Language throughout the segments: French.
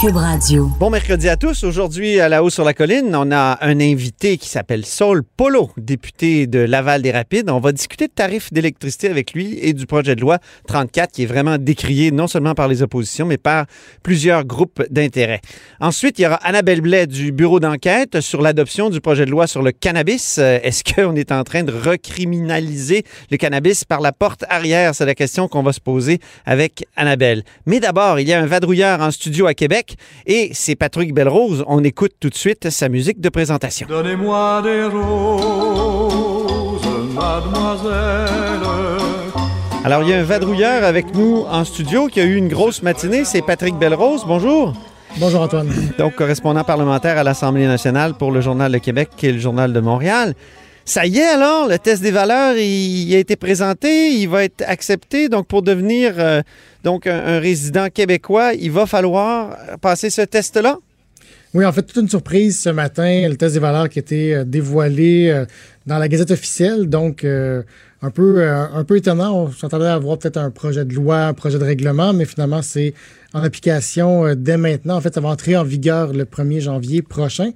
Cube Radio. Bon mercredi à tous. Aujourd'hui, à la haut sur la colline, on a un invité qui s'appelle Saul Polo, député de Laval-des-Rapides. On va discuter de tarifs d'électricité avec lui et du projet de loi 34 qui est vraiment décrié non seulement par les oppositions, mais par plusieurs groupes d'intérêt. Ensuite, il y aura Annabelle Blais du bureau d'enquête sur l'adoption du projet de loi sur le cannabis. Euh, Est-ce qu'on est en train de recriminaliser le cannabis par la porte arrière? C'est la question qu'on va se poser avec Annabelle. Mais d'abord, il y a un vadrouilleur en studio à Québec et c'est Patrick Belrose. On écoute tout de suite sa musique de présentation. Donnez-moi des roses, mademoiselle. Alors, il y a un vadrouilleur avec nous en studio qui a eu une grosse matinée. C'est Patrick Belrose. Bonjour. Bonjour Antoine. Donc, correspondant parlementaire à l'Assemblée nationale pour le Journal de Québec et le Journal de Montréal. Ça y est alors, le test des valeurs, il, a été présenté, il va être accepté. Donc, pour devenir euh, donc un, résident québécois, il va falloir passer ce test-là? Oui, en fait, toute une surprise ce matin, le test des valeurs qui a été euh, dévoilé euh, dans la Gazette officielle. Donc, un peu, un peu étonnant. On s'entendait avoir peut-être un projet de loi, un projet de règlement, mais finalement, c'est en application dès maintenant. En fait, ça va entrer en vigueur le 1er janvier prochain.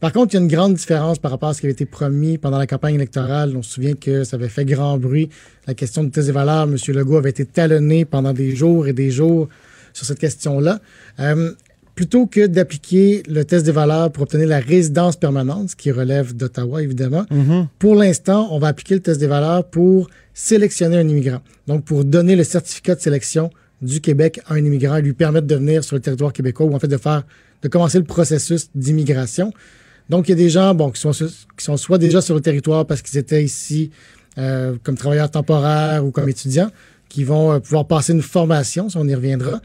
Par contre, il y a une grande différence par rapport à ce qui avait été promis pendant la campagne électorale. On se souvient que ça avait fait grand bruit. La question du test des valeurs, M. Legault avait été talonné pendant des jours et des jours sur cette question-là. Euh, plutôt que d'appliquer le test des valeurs pour obtenir la résidence permanente, ce qui relève d'Ottawa, évidemment, pour l'instant, on va appliquer le test des valeurs pour sélectionner un immigrant. Donc, pour donner le certificat de sélection du Québec à un immigrant et lui permettre de venir sur le territoire québécois ou en fait de faire, de commencer le processus d'immigration. Donc, il y a des gens, qui sont, soit déjà sur le territoire parce qu'ils étaient ici euh, comme travailleurs temporaires ou comme étudiants, qui vont euh, pouvoir passer une formation, ça on y reviendra.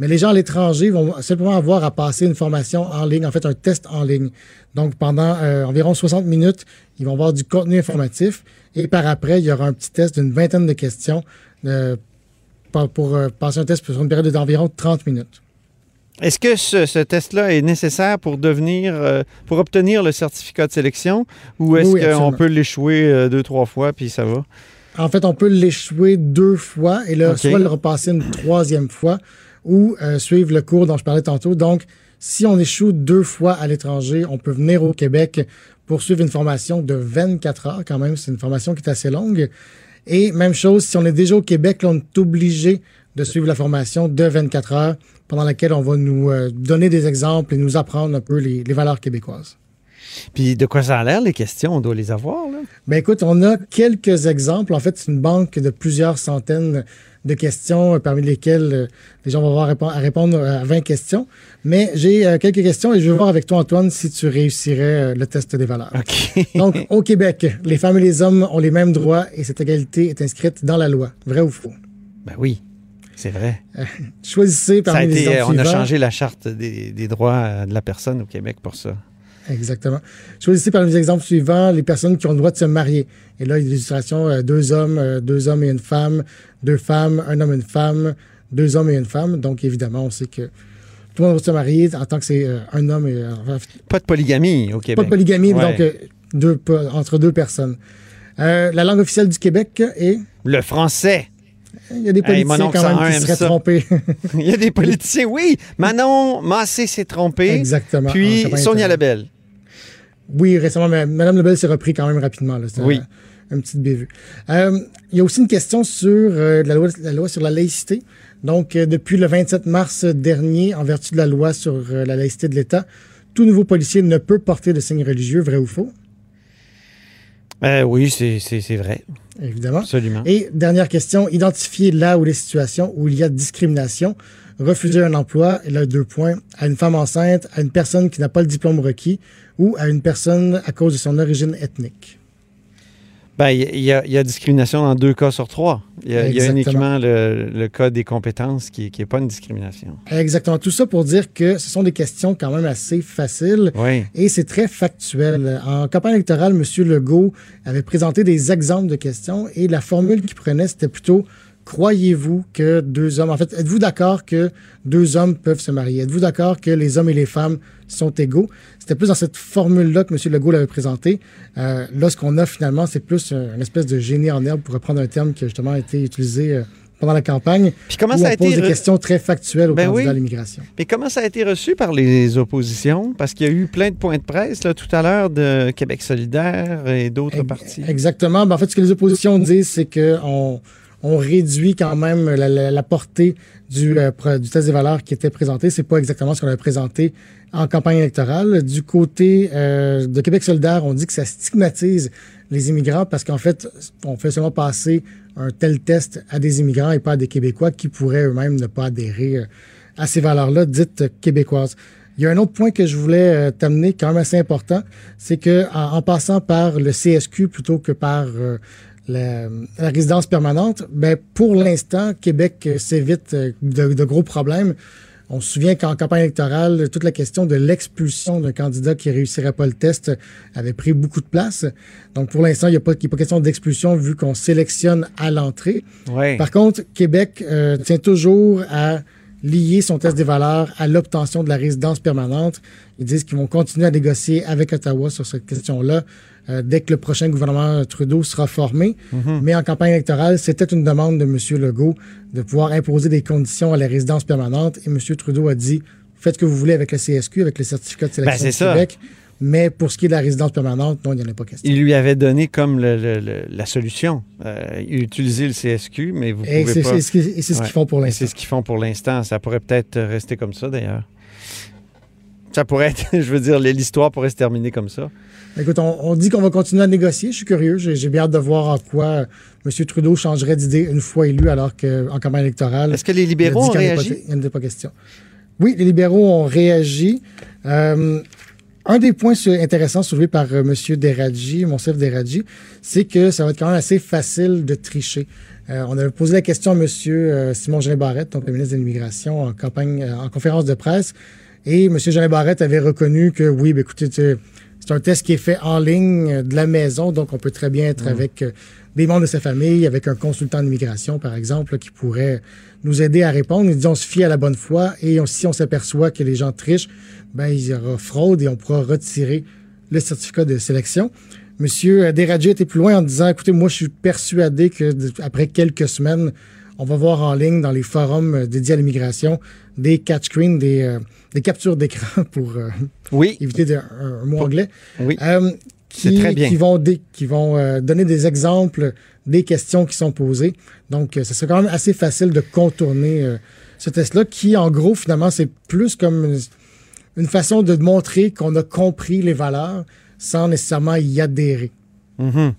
Mais les gens à l'étranger vont simplement avoir à passer une formation en ligne, en fait un test en ligne. Donc pendant euh, environ 60 minutes, ils vont avoir du contenu informatif et par après, il y aura un petit test d'une vingtaine de questions pour, passer un test sur une période d'environ 30 minutes. Est-ce que ce, ce test-là est nécessaire pour devenir, euh, pour obtenir le certificat de sélection ou est-ce Oui, qu'on peut l'échouer euh, deux, trois fois puis ça va? En fait, on peut l'échouer deux fois et là, OK. soit le repasser une troisième fois ou euh, suivre le cours dont je parlais tantôt. Donc, si on échoue deux fois à l'étranger, on peut venir au Québec pour suivre une formation de 24 heures quand même. C'est une formation qui est assez longue. Et même chose, si on est déjà au Québec, là, on est obligé de suivre la formation de 24 heures pendant laquelle on va nous euh, donner des exemples et nous apprendre un peu les, les valeurs québécoises. Puis de quoi ça a l'air, les questions? On doit les avoir, là. Ben écoute, on a quelques exemples. En fait, c'est une banque de plusieurs centaines de questions, euh, parmi lesquelles euh, les gens vont avoir à répondre à 20 questions. Mais j'ai quelques questions et je veux voir avec toi, Antoine, si tu réussirais le test des valeurs. OK. Donc, au Québec, les femmes et les hommes ont les mêmes droits et cette égalité est inscrite dans la loi. Vrai ou faux? ben oui, c'est vrai. Choisissez Ça a parmi les été, exemples euh, on a suivants. changé la charte des, des droits de la personne au Québec pour ça. Exactement. Choisissez parmi les exemples suivants les personnes qui ont le droit de se marier. Et là, il y a des illustrations, euh, deux hommes, euh, deux hommes et une femme, deux femmes, un homme et une femme, deux hommes et une femme. Donc, évidemment, on sait que tout le monde doit se marier en tant que c'est euh, un homme et euh, Pas de polygamie au Québec. pas de polygamie, Ouais. donc deux, entre deux personnes. La langue officielle du Québec est? Le français. Il y a des politiciens quand même 101 qui seraient ça. trompés. Il y a des politiciens, oui. Manon Massé s'est trompé. Exactement. Puis campagne Sonia électorale. Lebel. Oui, récemment, mais Mme Lebel s'est repris quand même rapidement. Là. Oui. un- Une petite bévue. Euh, il y a aussi une question sur euh, la, loi, la loi sur la laïcité. Donc, euh, depuis le 27 mars dernier, en vertu de la loi sur euh, la laïcité de l'État, tout nouveau policier ne peut porter de signes religieux, vrai ou faux, Euh, oui, c'est vrai. évidemment. Absolument. Et dernière question, identifier là où les situations où il y a discrimination, refuser un emploi, et là deux points, à une femme enceinte, à une personne qui n'a pas le diplôme requis ou à une personne à cause de son origine ethnique. Ben, il y, a- il y a discrimination dans deux cas sur trois. Il y a, il y a Exactement. uniquement le, le cas des compétences qui n'est pas une discrimination. Exactement. Tout ça pour dire que ce sont des questions quand même assez faciles. Oui. Et c'est très factuel. En campagne électorale, M. Legault avait présenté des exemples de questions et la formule qu'il prenait, c'était plutôt croyez-vous que deux hommes, en fait, êtes-vous d'accord que deux hommes peuvent se marier? Êtes-vous d'accord que les hommes et les femmes sont égaux? C'était plus dans cette formule-là que M. Legault l'avait présenté. Euh, là, ce qu'on a finalement, c'est plus un- une espèce de génie en herbe, pour reprendre un terme qui a justement été utilisé euh, pendant la campagne. Puis comment où ça a on pose été des questions très factuelles aux Ben candidats oui. à l'immigration. Mais comment ça a été reçu par les oppositions? Parce qu'il y a eu plein de points de presse là, tout à l'heure de Québec solidaire et d'autres partis. Exactement. Ben, en fait, ce que les oppositions disent, c'est qu'on on réduit quand même la, portée du, euh, du test des valeurs qui était présenté. C'est pas exactement ce qu'on avait présenté en campagne électorale. Du côté euh, de Québec solidaire, on dit que ça stigmatise les immigrants parce qu'en fait, on fait seulement passer un tel test à des immigrants et pas à des Québécois qui pourraient eux-mêmes ne pas adhérer euh, à ces valeurs-là dites québécoises. Il y a un autre point que je voulais t'amener, quand même assez important, c'est que en, passant par le CSQ plutôt que par la, la résidence permanente, ben pour l'instant, Québec s'évite euh, de, de gros problèmes. On se souvient qu'en campagne électorale, toute la question de l'expulsion d'un candidat qui réussirait pas le test avait pris beaucoup de place. Donc, pour l'instant, il n'y a pas, a question d'expulsion vu qu'on sélectionne à l'entrée. Oui. Par contre, Québec euh, tient toujours à lier son test des valeurs à l'obtention de la résidence permanente. Ils disent qu'ils vont continuer à négocier avec Ottawa sur cette question-là euh, dès que le prochain gouvernement Trudeau sera formé. Mais en campagne électorale, c'était une demande de M. Legault de pouvoir imposer des conditions à la résidence permanente. Et M. Trudeau a dit, faites ce que vous voulez avec le CSQ, avec le certificat de sélection Ben, du ça. Mais pour ce qui est de la résidence permanente, non, il n'y en a pas question. Il lui avait donné comme le- le- le- la solution. Euh, utiliser le CSQ, mais vous Et pouvez pas. c'est ce qu'ils et c'est ce Ouais. qu'ils font pour l'instant. C'est ce qu'ils font pour l'instant. Ça pourrait peut-être rester comme ça, d'ailleurs. Ça pourrait être, je veux dire, l'histoire pourrait se terminer comme ça. Écoute, on, on dit qu'on va continuer à négocier. Je suis curieux. J'ai bien hâte de voir en quoi euh, M. Trudeau changerait d'idée une fois élu, alors qu'en campagne électorale. Est-ce que les il a libéraux dit ont pas- réagi? Il n'y en a pas question. Oui, les libéraux ont réagi. Euh, un des points intéressants soulevés par euh, M. Deradji, Monsef Deradji, c'est que ça va être quand même assez facile de tricher. Euh, on avait posé la question à M. euh, Simon Jean Barrette, donc le ministre de l'Immigration, en campagne, euh, en conférence de presse, et M. Jean Barrette avait reconnu que oui, ben, écoutez, c'est un test qui est fait en ligne euh, de la maison, donc on peut très bien être avec euh, des membres de sa famille, avec un consultant d'immigration, par exemple, là, qui pourrait nous aider à répondre. Il dit on se fie à la bonne foi et on- si on s'aperçoit que les gens trichent, ben il y aura fraude et on pourra retirer le certificat de sélection. Monsieur Deradji était plus loin en disant écoutez, moi je suis persuadé que après quelques semaines, on va voir en ligne dans les forums euh, dédiés à l'immigration des catch screens, des, euh, des captures d'écran pour euh, Oui, éviter de- un, un mot anglais. oui. Euh, qui, très bien. qui vont, dé- qui vont donner des exemples des questions qui sont posées. Donc, ça serait quand même assez facile de contourner ce test-là, qui, en gros, finalement, c'est plus comme une, une façon de montrer qu'on a compris les valeurs sans nécessairement y adhérer. Mhm.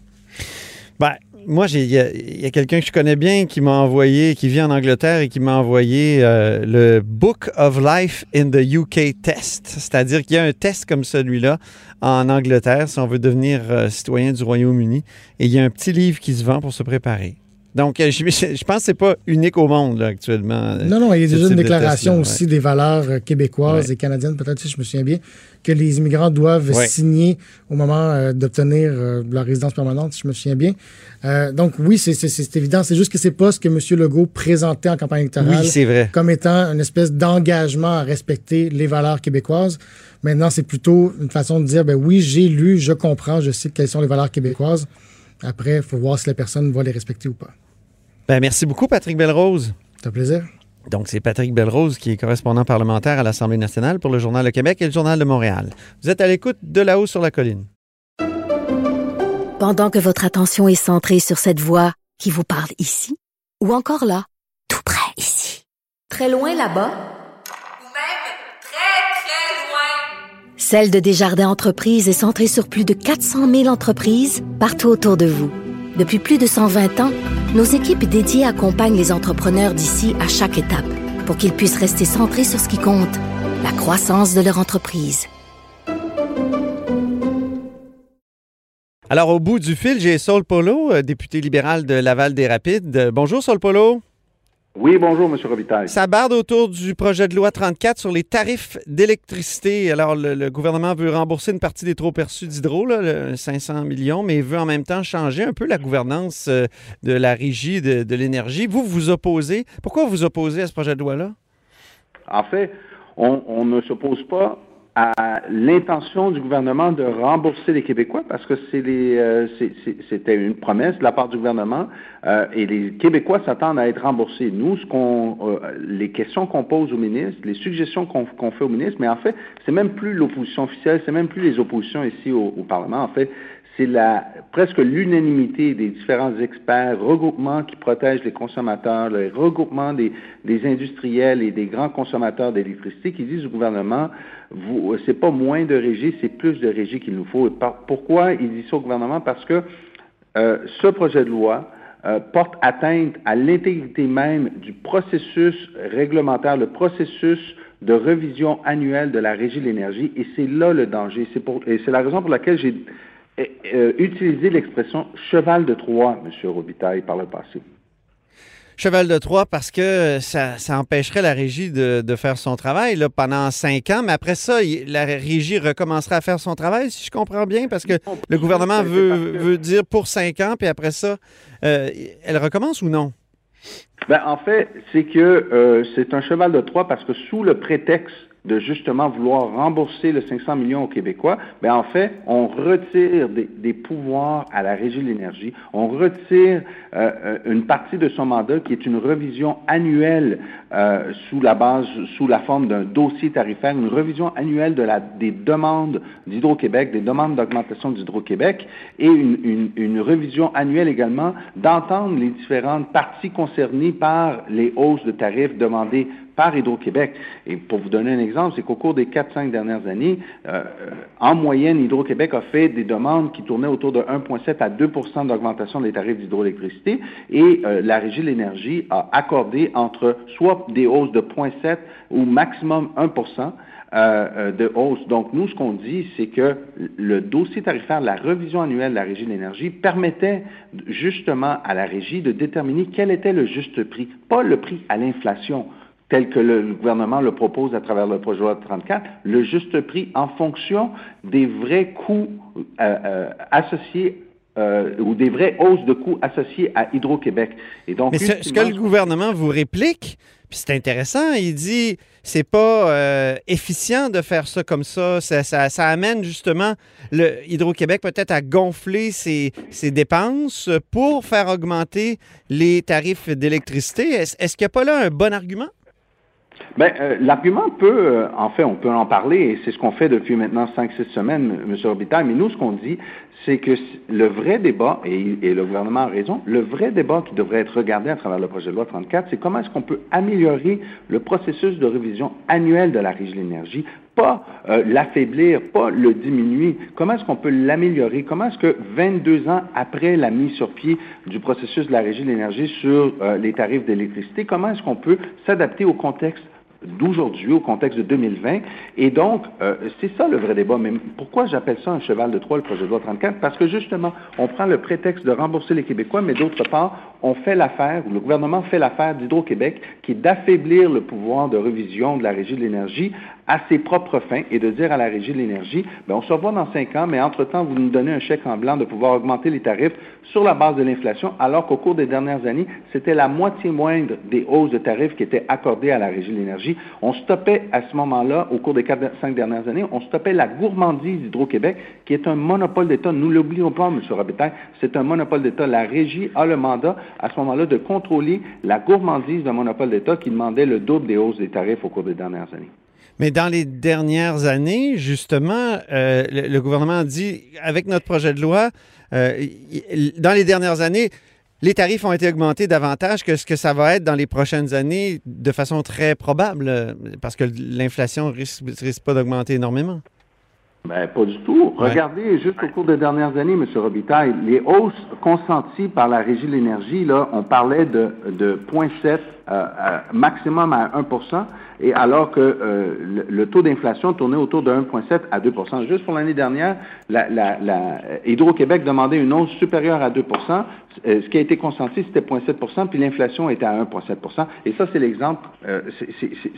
Ben, moi, j'ai- il y a, il y a quelqu'un que je connais bien qui m'a envoyé, qui vit en Angleterre et qui m'a envoyé euh, le Book of Life in the UK Test. C'est-à-dire qu'il y a un test comme celui-là en Angleterre si on veut devenir euh, citoyen du Royaume-Uni. Et il y a un petit livre qui se vend pour se préparer. Donc, euh, je, je pense que c'est pas unique au monde là, actuellement. euh, Non, non, il y a ce déjà une de déclaration aussi des valeurs euh, québécoises Ouais. et canadiennes, peut-être, si je me souviens bien, que les immigrants doivent Ouais. signer au moment euh, d'obtenir euh, leur résidence permanente, si je me souviens bien. Euh, donc, oui, c'est- évident. C'est juste que c'est pas ce que M. Legault présentait en campagne électorale Oui, c'est vrai. comme étant une espèce d'engagement à respecter les valeurs québécoises. Maintenant, c'est plutôt une façon de dire, ben oui, j'ai lu, je comprends, je sais quelles sont les valeurs québécoises. Après, il faut voir si la personne va les respecter ou pas. Ben, merci beaucoup, Patrick Belrose. C'est un plaisir. Donc, c'est Patrick Belrose qui est correspondant parlementaire à l'Assemblée nationale pour le Journal de Québec et le Journal de Montréal. Vous êtes à l'écoute de là-haut sur la colline. Pendant que votre attention est centrée sur cette voix qui vous parle ici, ou encore là, tout près ici, très loin là-bas, Ou même très, très loin. Celle de Desjardins Entreprises est centrée sur plus de 400 000 entreprises partout autour de vous. Depuis plus de 120 ans, nos équipes dédiées accompagnent les entrepreneurs d'ici à chaque étape pour qu'ils puissent rester centrés sur ce qui compte, la croissance de leur entreprise. Alors, au bout du fil, j'ai Saul Polo, euh, député libéral de Laval-des-Rapides. Euh, bonjour, Saul Polo. Oui, bonjour, M. Robitaille. Ça barde autour du projet de loi 34 sur les tarifs d'électricité. Alors, le, le gouvernement veut rembourser une partie des trop perçus d'hydro, là, le 500 millions, mais veut en même temps changer un peu la gouvernance euh, de la régie de, de l'énergie. Vous, vous opposez. Pourquoi vous opposez à ce projet de loi-là? En fait, on, on ne s'oppose pas à l'intention du gouvernement de rembourser les Québécois parce que euh, c'était une promesse de la part du gouvernement euh, et les Québécois s'attendent à être remboursés. Nous, ce euh, les questions qu'on pose au ministre, les suggestions qu'on qu'on fait au ministre, mais en fait, c'est même plus l'opposition officielle, c'est même plus les oppositions ici au, au Parlement. En fait, c'est la presque l'unanimité des différents experts, regroupements qui protègent les consommateurs, le regroupement des, des industriels et des grands consommateurs d'électricité qui disent au gouvernement, vous, c'est pas moins de régie, c'est plus de régie qu'il nous faut. Pourquoi ils disent ça au gouvernement? Parce que euh, ce projet de loi euh, porte atteinte à l'intégrité même du processus réglementaire, le processus de revision annuelle de la régie de l'énergie, et c'est là le danger. C'est pour, et c'est la raison pour laquelle j'ai euh, utilisé l'expression cheval de Troie, M. Robitaille, par le passé. Cheval de Troie parce que ça, ça empêcherait la régie de, de faire son travail là, pendant cinq ans, mais après ça, la régie recommencera à faire son travail, si je comprends bien, parce que le gouvernement que- veut dire pour cinq ans, puis après ça, euh, elle recommence ou non? Ben, en fait, c'est que euh, c'est un cheval de Troie parce que sous le prétexte de justement vouloir rembourser le 500 millions aux Québécois, ben en fait, on retire des, des pouvoirs à la Régie de l'énergie, on retire euh, euh, une partie de son mandat qui est une revision annuelle euh, sous la base, sous la forme d'un dossier tarifaire, une revision annuelle de la, des demandes d'Hydro-Québec, des demandes d'augmentation d'Hydro-Québec et une, une, une revision annuelle également d'entendre les différentes parties concernées par les hausses de tarifs demandées par Hydro-Québec. Et pour vous donner un exemple, c'est qu'au cours des 4-5 dernières années, euh, en moyenne, Hydro-Québec a fait des demandes qui tournaient autour de 1,7 à 2% d'augmentation des tarifs d'hydroélectricité et euh, la Régie de l'énergie a accordé entre soit des hausses de 0,7 ou maximum 1% euh, euh, de hausse. Donc, nous, ce qu'on dit, c'est que le dossier tarifaire, la revision annuelle de la Régie de l'énergie permettait justement à la Régie de déterminer quel était le juste prix, pas le prix à l'inflation tel que le, le gouvernement le propose à travers le projet de loi 34, le juste prix en fonction des vrais coûts euh, euh, associés euh, ou des vraies hausses de coûts associées à Hydro-Québec. Et donc, Mais ce, ce que le gouvernement vous réplique, puis c'est intéressant, il dit c'est pas euh, efficient de faire ça comme ça. Ça, ça- ça amène justement le Hydro-Québec peut-être à gonfler ses, ses dépenses pour faire augmenter les tarifs d'électricité. Est-ce est-ce qu'il n'y a pas là un bon argument? Ben, euh, l'argument peut, euh, en fait, on peut en parler, et c'est ce qu'on fait depuis maintenant 5-6 semaines, M. Robitaille, mais nous, ce qu'on dit, c'est que le vrai débat, et, le gouvernement a raison, le vrai débat qui devrait être regardé à travers le projet de loi 34, c'est comment est-ce qu'on peut améliorer le processus de révision annuelle de la Régie de l'énergie, pas euh, l'affaiblir, pas le diminuer. Comment est-ce qu'on peut l'améliorer? Comment est-ce que 22 ans après la mise sur pied du processus de la Régie de l'énergie sur euh, les tarifs d'électricité, comment est-ce qu'on peut s'adapter au contexte d'aujourd'hui, au contexte de 2020. Et donc, euh, c'est ça le vrai débat. Mais pourquoi j'appelle ça un cheval de Troie, le projet de loi 34? Parce que justement, on prend le prétexte de rembourser les Québécois, mais d'autre part, on fait l'affaire, ou le gouvernement fait l'affaire d'Hydro-Québec, qui est d'affaiblir le pouvoir de révision de la Régie de l'énergie à ses propres fins et de dire à la Régie de l'énergie, ben, on se revoit dans cinq ans, mais entre-temps, vous nous donnez un chèque en blanc de pouvoir augmenter les tarifs sur la base de l'inflation, alors qu'au cours des dernières années, c'était la moitié moindre des hausses de tarifs qui étaient accordées à la Régie de l'énergie. On stoppait à ce moment-là, au cours des quatre, cinq dernières années, on stoppait la gourmandise d'Hydro-Québec, qui est un monopole d'État. Nous l'oublions pas, M. Robitaille, c'est un monopole d'État. La Régie a le mandat, à ce moment-là, de contrôler la gourmandise d'un monopole d'État qui demandait le double des hausses des tarifs au cours des dernières années. Mais dans les dernières années, justement, euh, le, le gouvernement dit, avec notre projet de loi, euh, dans les dernières années, les tarifs ont été augmentés davantage que ce que ça va être dans les prochaines années de façon très probable, euh, parce que l'inflation risque, risque pas d'augmenter énormément. Ben, pas du tout. Ouais. Regardez, juste au cours des dernières années, M. Robitaille, les hausses consenties par la Régie de l'énergie, là, on parlait de, de 0,7 euh, euh, maximum à 1 et alors que euh, le, taux d'inflation tournait autour de 1,7 à 2% Juste pour l'année dernière, la, la, la Hydro-Québec demandait une hausse supérieure à 2% euh, ce qui a été consenti, c'était 0,7% puis l'inflation était à 1,7% Et ça, c'est l'exemple. euh,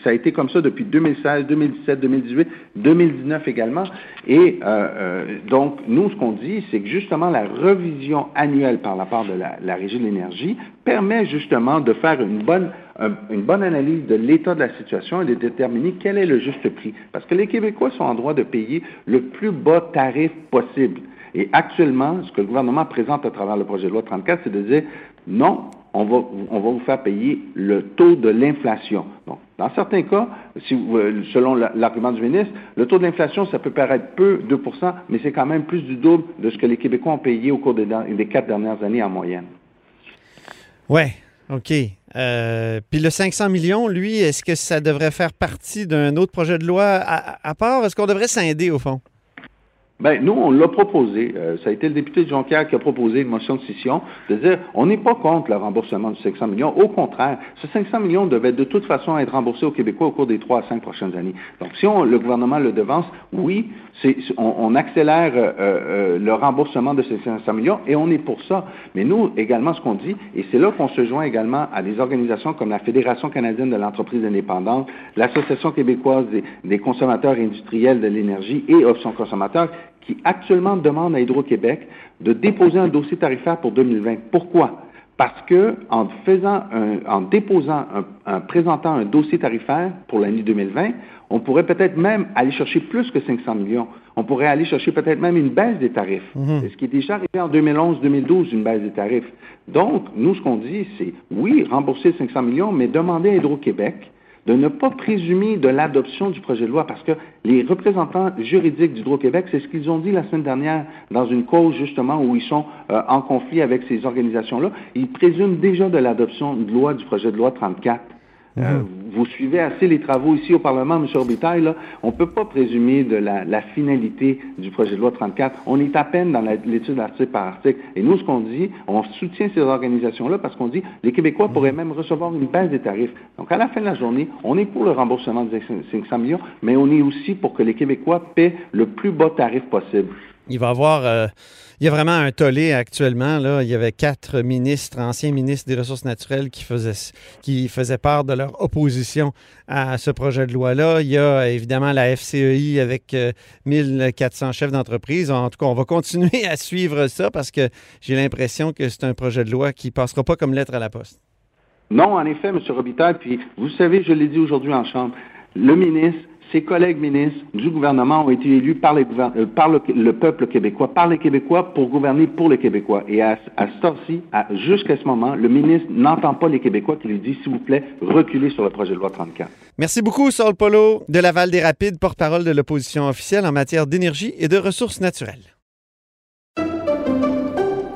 ça a été comme ça depuis 2016, 2017, 2018, 2019 également. Et euh, euh, donc, nous, ce qu'on dit, c'est que justement, la revision annuelle par la part de la, la Régie de l'énergie permet justement de faire une bonne, un- une bonne analyse de l'état de la situation et de déterminer quel est le juste prix. Parce que les Québécois sont en droit de payer le plus bas tarif possible. Et actuellement, ce que le gouvernement présente à travers le projet de loi 34, c'est de dire non, on va, on va vous faire payer le taux de l'inflation. Donc, dans certains cas, euh, selon la- l'argument du ministre, le taux de l'inflation, ça peut paraître peu, 2% mais c'est quand même plus du double de ce que les Québécois ont payé au cours des, des quatre dernières années en moyenne. Ouais, OK. Euh, Puis le 500 millions, lui, est-ce que ça devrait faire partie d'un autre projet de loi à, à part? Est-ce qu'on devrait scinder, au fond? Ben, nous, on l'a proposé. Euh, ça a été le député de Jonquière qui a proposé une motion de scission de dire on n'est pas contre le remboursement du 500 millions. Au contraire, ce 500 millions devait de toute façon être remboursé aux Québécois au cours des trois à cinq prochaines années. Donc, si on, le gouvernement le devance, oui, on, on accélère euh, euh, le remboursement de ces 500 millions et on est pour ça. Mais nous, également, ce qu'on dit, et c'est là qu'on se joint également à des organisations comme la Fédération canadienne de l'entreprise indépendante, l'Association québécoise des, des consommateurs industriels de l'énergie et Options consommateurs, qui actuellement demandent à Hydro-Québec de déposer un dossier tarifaire pour 2020. Pourquoi? Parce que en faisant un- en déposant un, en présentant un dossier tarifaire pour l'année 2020, on pourrait peut-être même aller chercher plus que 500 millions. On pourrait aller chercher peut-être même une baisse des tarifs. C'est ce qui est déjà arrivé en 2011-2012, une baisse des tarifs. Donc, nous, ce qu'on dit, c'est oui, rembourser 500 millions, mais demander à Hydro-Québec de ne pas présumer de l'adoption du projet de loi parce que les représentants juridiques d'Hydro-Québec, c'est ce qu'ils ont dit la semaine dernière dans une cause justement où ils sont euh, en conflit avec ces organisations-là. Ils présument déjà de l'adoption de loi du projet de loi 34. Euh, vous suivez assez les travaux ici au Parlement, M. Orbitaille, là. On ne peut pas présumer de la, la finalité du projet de loi 34. On est à peine dans l'étude article par article. Et nous, ce qu'on dit, on soutient ces organisations-là parce qu'on dit les Québécois pourraient même recevoir une baisse des tarifs. Donc, à la fin de la journée, on est pour le remboursement des 500 millions, mais on est aussi pour que les Québécois paient le plus bas tarif possible. Il va avoir. euh, il y a vraiment un tollé actuellement. Là. Il y avait quatre ministres, anciens ministres des Ressources naturelles, qui faisaient, qui faisaient part de leur opposition à ce projet de loi-là. Il y a évidemment la FCEI avec euh, 1400 chefs d'entreprise. En tout cas, on va continuer à suivre ça parce que j'ai l'impression que c'est un projet de loi qui passera pas comme lettre à la poste. Non, en effet, M. Robitaille, puis vous savez, je l'ai dit aujourd'hui en Chambre, le ministre, ses collègues ministres du gouvernement ont été élus par, les euh, par le, le peuple québécois, par les Québécois, pour gouverner pour les Québécois. Et à, à ce temps-ci, à- jusqu'à ce moment, le ministre n'entend pas les Québécois qui lui disent, s'il vous plaît, reculez sur le projet de loi 34. Merci beaucoup, Saul Polo de Laval des Rapides, porte-parole de l'opposition officielle en matière d'énergie et de ressources naturelles.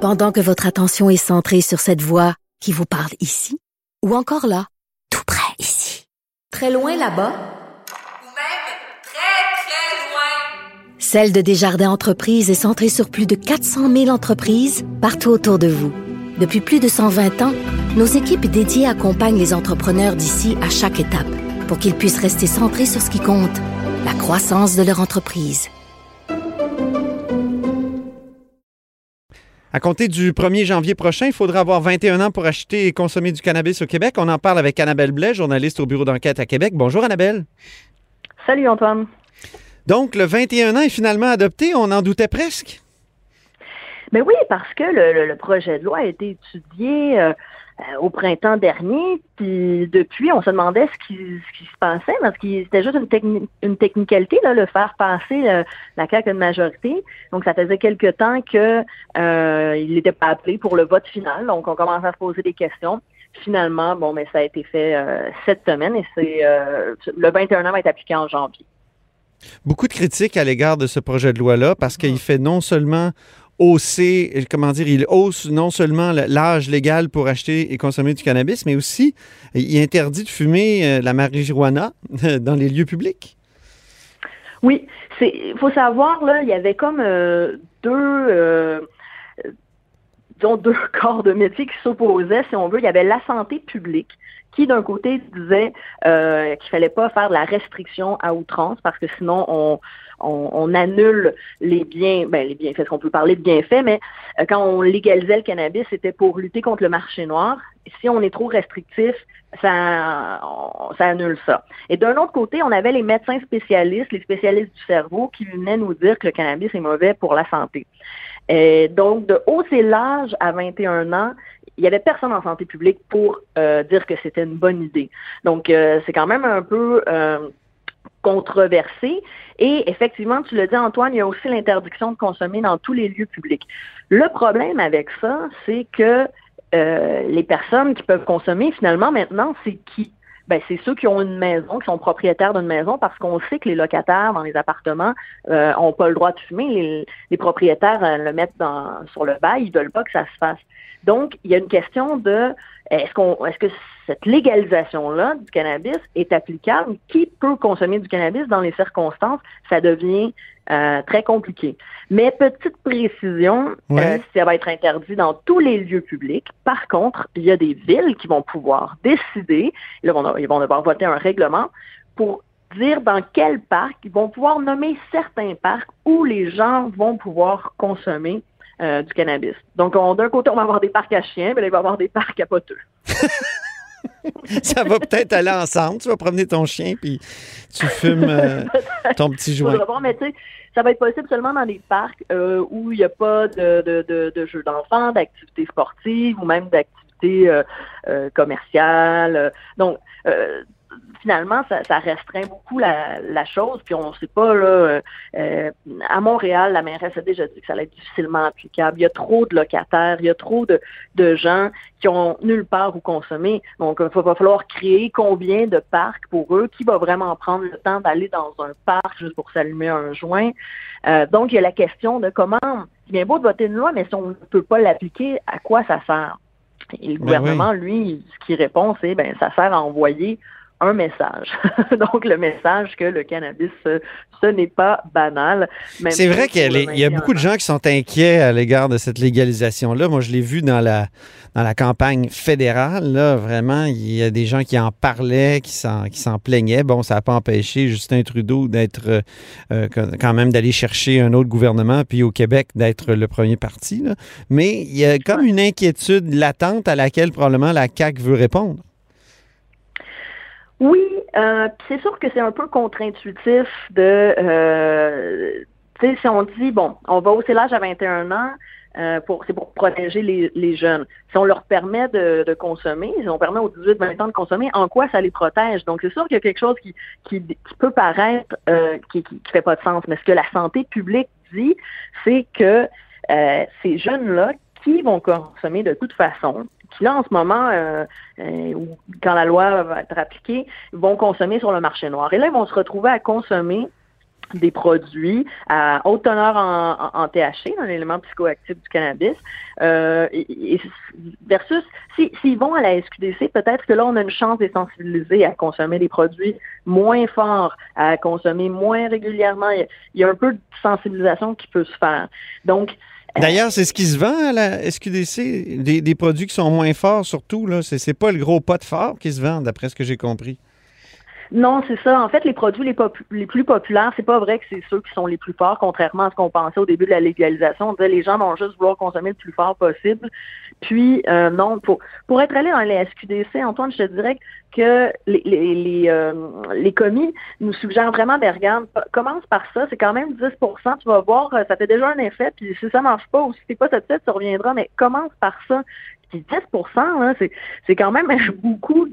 Pendant que votre attention est centrée sur cette voix qui vous parle ici, ou encore là, tout près ici, très loin là-bas, Ou même très, très loin. Celle de Desjardins Entreprises est centrée sur plus de 400 000 entreprises partout autour de vous. Depuis plus de 120 ans, nos équipes dédiées accompagnent les entrepreneurs d'ici à chaque étape pour qu'ils puissent rester centrés sur ce qui compte, la croissance de leur entreprise. À compter du 1er janvier prochain, il faudra avoir 21 ans pour acheter et consommer du cannabis au Québec. On en parle avec Annabelle Blais, journaliste au bureau d'enquête à Québec. Bonjour Annabelle. Salut Antoine. Donc, le 21 ans est finalement adopté. On en doutait presque? Mais oui, parce que le, projet de loi a été étudié euh, euh, au printemps dernier, puis depuis, on se demandait ce qui, se passait, parce que c'était juste une, techni- une technicalité, là, le faire passer euh, la CAQ à majorité. Donc, ça faisait quelque temps que euh, il n'était pas appelé pour le vote final. Donc, on commençait à se poser des questions. Finalement, bon, mais ça a été fait cette semaine et c'est le 21 ans va être appliqué en janvier. Beaucoup de critiques à l'égard de ce projet de loi-là parce qu'il fait non seulement hausser, comment dire, il hausse non seulement l'âge légal pour acheter et consommer du cannabis, mais aussi il interdit de fumer euh, la marijuana dans les lieux publics. Oui, c'est il faut savoir là, il y avait comme euh, deux euh, disons, deux corps de métier qui s'opposaient, si on veut. Il y avait la santé publique qui, d'un côté, disait euh, qu'il fallait pas faire de la restriction à outrance parce que sinon, on, on, annule les biens, ben, les bienfaits, qu'on peut parler de bienfaits, mais euh, quand on légalisait le cannabis, c'était pour lutter contre le marché noir. Si on est trop restrictif, ça, ça annule ça. Et d'un autre côté, on avait les médecins spécialistes, les spécialistes du cerveau, qui venaient nous dire que le cannabis est mauvais pour la santé. Et donc, de hausser l'âge à 21 ans, il n'y avait personne en santé publique pour euh, dire que c'était une bonne idée. Donc, euh, c'est quand même un peu euh, controversé. Et effectivement, tu le dis, Antoine, il y a aussi l'interdiction de consommer dans tous les lieux publics. Le problème avec ça, c'est que euh, les personnes qui peuvent consommer, finalement, maintenant, c'est qui? Ben, c'est ceux qui ont une maison, qui sont propriétaires d'une maison, parce qu'on sait que les locataires dans les appartements euh, ont pas le droit de fumer. Les, les propriétaires euh, le mettent dans, sur le bail, ils veulent pas que ça se fasse. Donc, il y a une question de est-ce qu'on est-ce que cette légalisation-là du cannabis est applicable? Qui peut consommer du cannabis dans les circonstances? Ça devient euh, très compliqué. Mais petite précision, Ouais. euh, ça va être interdit dans tous les lieux publics. Par contre, il y a des villes qui vont pouvoir décider, là, ils vont- ils vont devoir voter un règlement pour dire dans quel parc, ils vont pouvoir nommer certains parcs où les gens vont pouvoir consommer euh, du cannabis. Donc, on- d'un côté, on va avoir des parcs à chiens, mais là, il va y avoir des parcs à poteux. Ça va peut-être aller ensemble. Tu vas promener ton chien, puis tu fumes euh, ton petit joint. Voir, mais tu sais, ça va être possible seulement dans des parcs euh, où il n'y a pas de, de, de, de jeux d'enfants, d'activités sportives ou même d'activités euh, commerciales. Donc, euh, finalement, ça, ça restreint beaucoup la, la chose. Puis on ne sait pas, là, euh, à Montréal, la mairesse a déjà dit que ça allait être difficilement applicable. Il y a trop de locataires, il y a trop de, de gens qui ont nulle part où consommer. Donc, il va, va falloir créer combien de parcs pour eux, qui va vraiment prendre le temps d'aller dans un parc juste pour s'allumer un joint? Euh, donc, il y a la question de comment, c'est bien beau de voter une loi, mais si on ne peut pas l'appliquer, à quoi ça sert? Et le Ben gouvernement, lui, ce qu'il répond, c'est ben ça sert à envoyer un message. Donc, le message que le cannabis, euh, ce n'est pas banal. C'est vrai qu'il y a pour le les- il y a 21 beaucoup de gens qui sont inquiets à l'égard de cette légalisation-là. Moi, je l'ai vu dans la, dans la campagne fédérale. Là, vraiment, il y a des gens qui en parlaient, qui s'en, plaignaient. Bon, ça n'a pas empêché Justin Trudeau d'être euh, euh, quand même d'aller chercher un autre gouvernement, puis au Québec d'être le premier parti. là. Mais il y a comme une inquiétude latente à laquelle probablement la CAQ veut répondre. Oui, euh, c'est sûr que c'est un peu contre-intuitif de, euh, tu sais, si on dit, bon, on va hausser l'âge à 21 ans, euh, pour, c'est pour protéger les, les jeunes. Si on leur permet de, de consommer, si on permet aux 18-20 ans de consommer, en quoi ça les protège? Donc, c'est sûr qu'il y a quelque chose qui, qui, qui peut paraître, euh, qui, qui, qui fait pas de sens. Mais ce que la santé publique dit, c'est que euh, ces jeunes-là qui vont consommer de toute façon, là en ce moment, euh, euh, quand la loi va être appliquée, vont consommer sur le marché noir. Et là, ils vont se retrouver à consommer des produits à haute teneur en, THC, dans l'élément psychoactif du cannabis, euh, et, et versus s'ils si, vont à la SQDC, peut-être que là, on a une chance de sensibiliser à consommer des produits moins forts, à consommer moins régulièrement. Il y a, il y a un peu de sensibilisation qui peut se faire. Donc, D'ailleurs, c'est ce qui se vend à la SQDC, des, des produits qui sont moins forts surtout. là. C'est c'est pas le gros pot fort qui se vend, d'après ce que j'ai compris. Non, c'est ça. En fait, les produits les, plus populaires, c'est pas vrai que c'est ceux qui sont les plus forts, contrairement à ce qu'on pensait au début de la légalisation. On disait les gens vont juste vouloir consommer le plus fort possible. Puis, euh, non, pour, pour être allé dans les SQDC, Antoine, je te dirais que les, les, les, euh, les commis nous suggèrent vraiment, ben regarde, commence par ça, c'est quand même 10% tu vas voir, euh, ça fait déjà un effet, puis si ça marche pas ou si t'es pas satisfait, tu reviendras, mais commence par ça. Puis 10% hein, c'est quand même beaucoup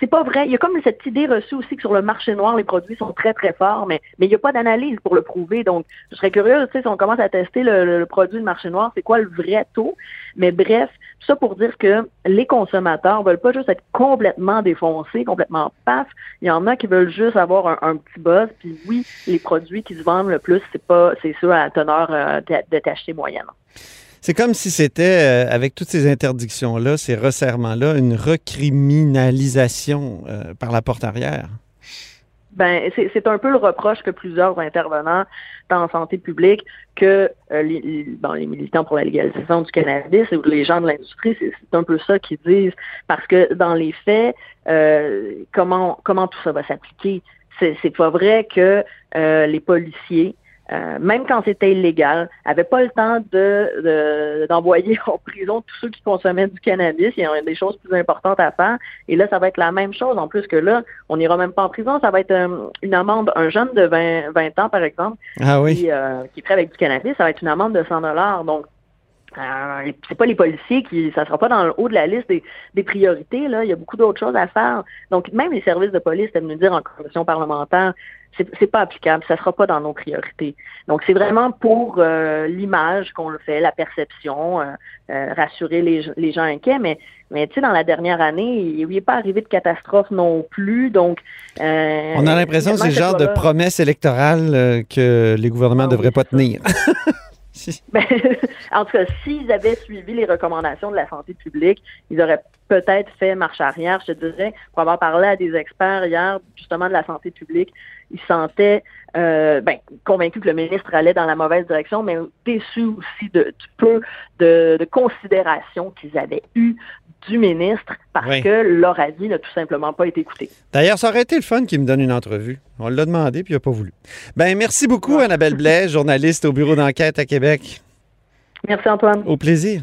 c'est pas vrai. Il y a comme cette idée reçue aussi que sur le marché noir, les produits sont très, très forts, mais mais il n'y a pas d'analyse pour le prouver. Donc, je serais curieuse, tu sais, si on commence à tester le, le, le produit du marché noir, c'est quoi le vrai taux? Mais bref, ça pour dire que les consommateurs veulent pas juste être complètement défoncés, complètement paf. Il y en a qui veulent juste avoir un, un petit buzz. Puis oui, les produits qui se vendent le plus, c'est pas, c'est ceux à la teneur euh, de THC moyenne. C'est comme si c'était, euh, avec toutes ces interdictions-là, ces resserrements-là, une recriminalisation euh, par la porte arrière. Ben, c'est un peu le reproche que plusieurs intervenants, en santé publique que euh, les, bon, les militants pour la légalisation du cannabis ou les gens de l'industrie, c'est un peu ça qu'ils disent. Parce que dans les faits, euh, comment comment tout ça va s'appliquer? C'est pas vrai que euh, les policiers, euh, même quand c'était illégal, avaient pas le temps de de- d'envoyer en prison tous ceux qui consommaient du cannabis. Il y a des choses plus importantes à faire. Et là, ça va être la même chose. En plus que là, on n'ira même pas en prison. Ça va être euh, une amende. Un jeune de 20, 20 ans, par exemple, Ah oui. qui, euh, qui est prêt avec du cannabis, ça va être une amende de 100 dollars. Donc, euh, c'est pas les policiers qui, ça sera pas dans le haut de la liste des, des priorités. Là, il y a beaucoup d'autres choses à faire. Donc, même les services de police, c'est nous dire en commission parlementaire, c'est, pas applicable. Ça sera pas dans nos priorités. Donc, c'est vraiment pour euh, l'image qu'on le fait, la perception, euh, euh, rassurer les, les gens inquiets. Mais, mais tu sais, dans la dernière année, il n'est pas arrivé de catastrophe non plus. Donc, On a l'impression que c'est le genre de promesse électorale euh, que les gouvernements ne Ah devraient pas ça. tenir. Ben, en tout cas, s'ils avaient suivi les recommandations de la santé publique, ils auraient peut-être fait marche arrière, je te dirais, pour avoir parlé à des experts hier, justement, de la santé publique. Ils se sentaient euh, ben, convaincus que le ministre allait dans la mauvaise direction, mais déçus aussi de, du peu de, de considération qu'ils avaient eu du ministre parce Oui. que leur avis n'a tout simplement pas été écouté. D'ailleurs, ça aurait été le fun qu'il me donne une entrevue. On l'a demandé, puis il n'a pas voulu. Ben, merci beaucoup, Annabelle Blais, journaliste au bureau d'enquête à Québec. Merci Antoine. Au plaisir.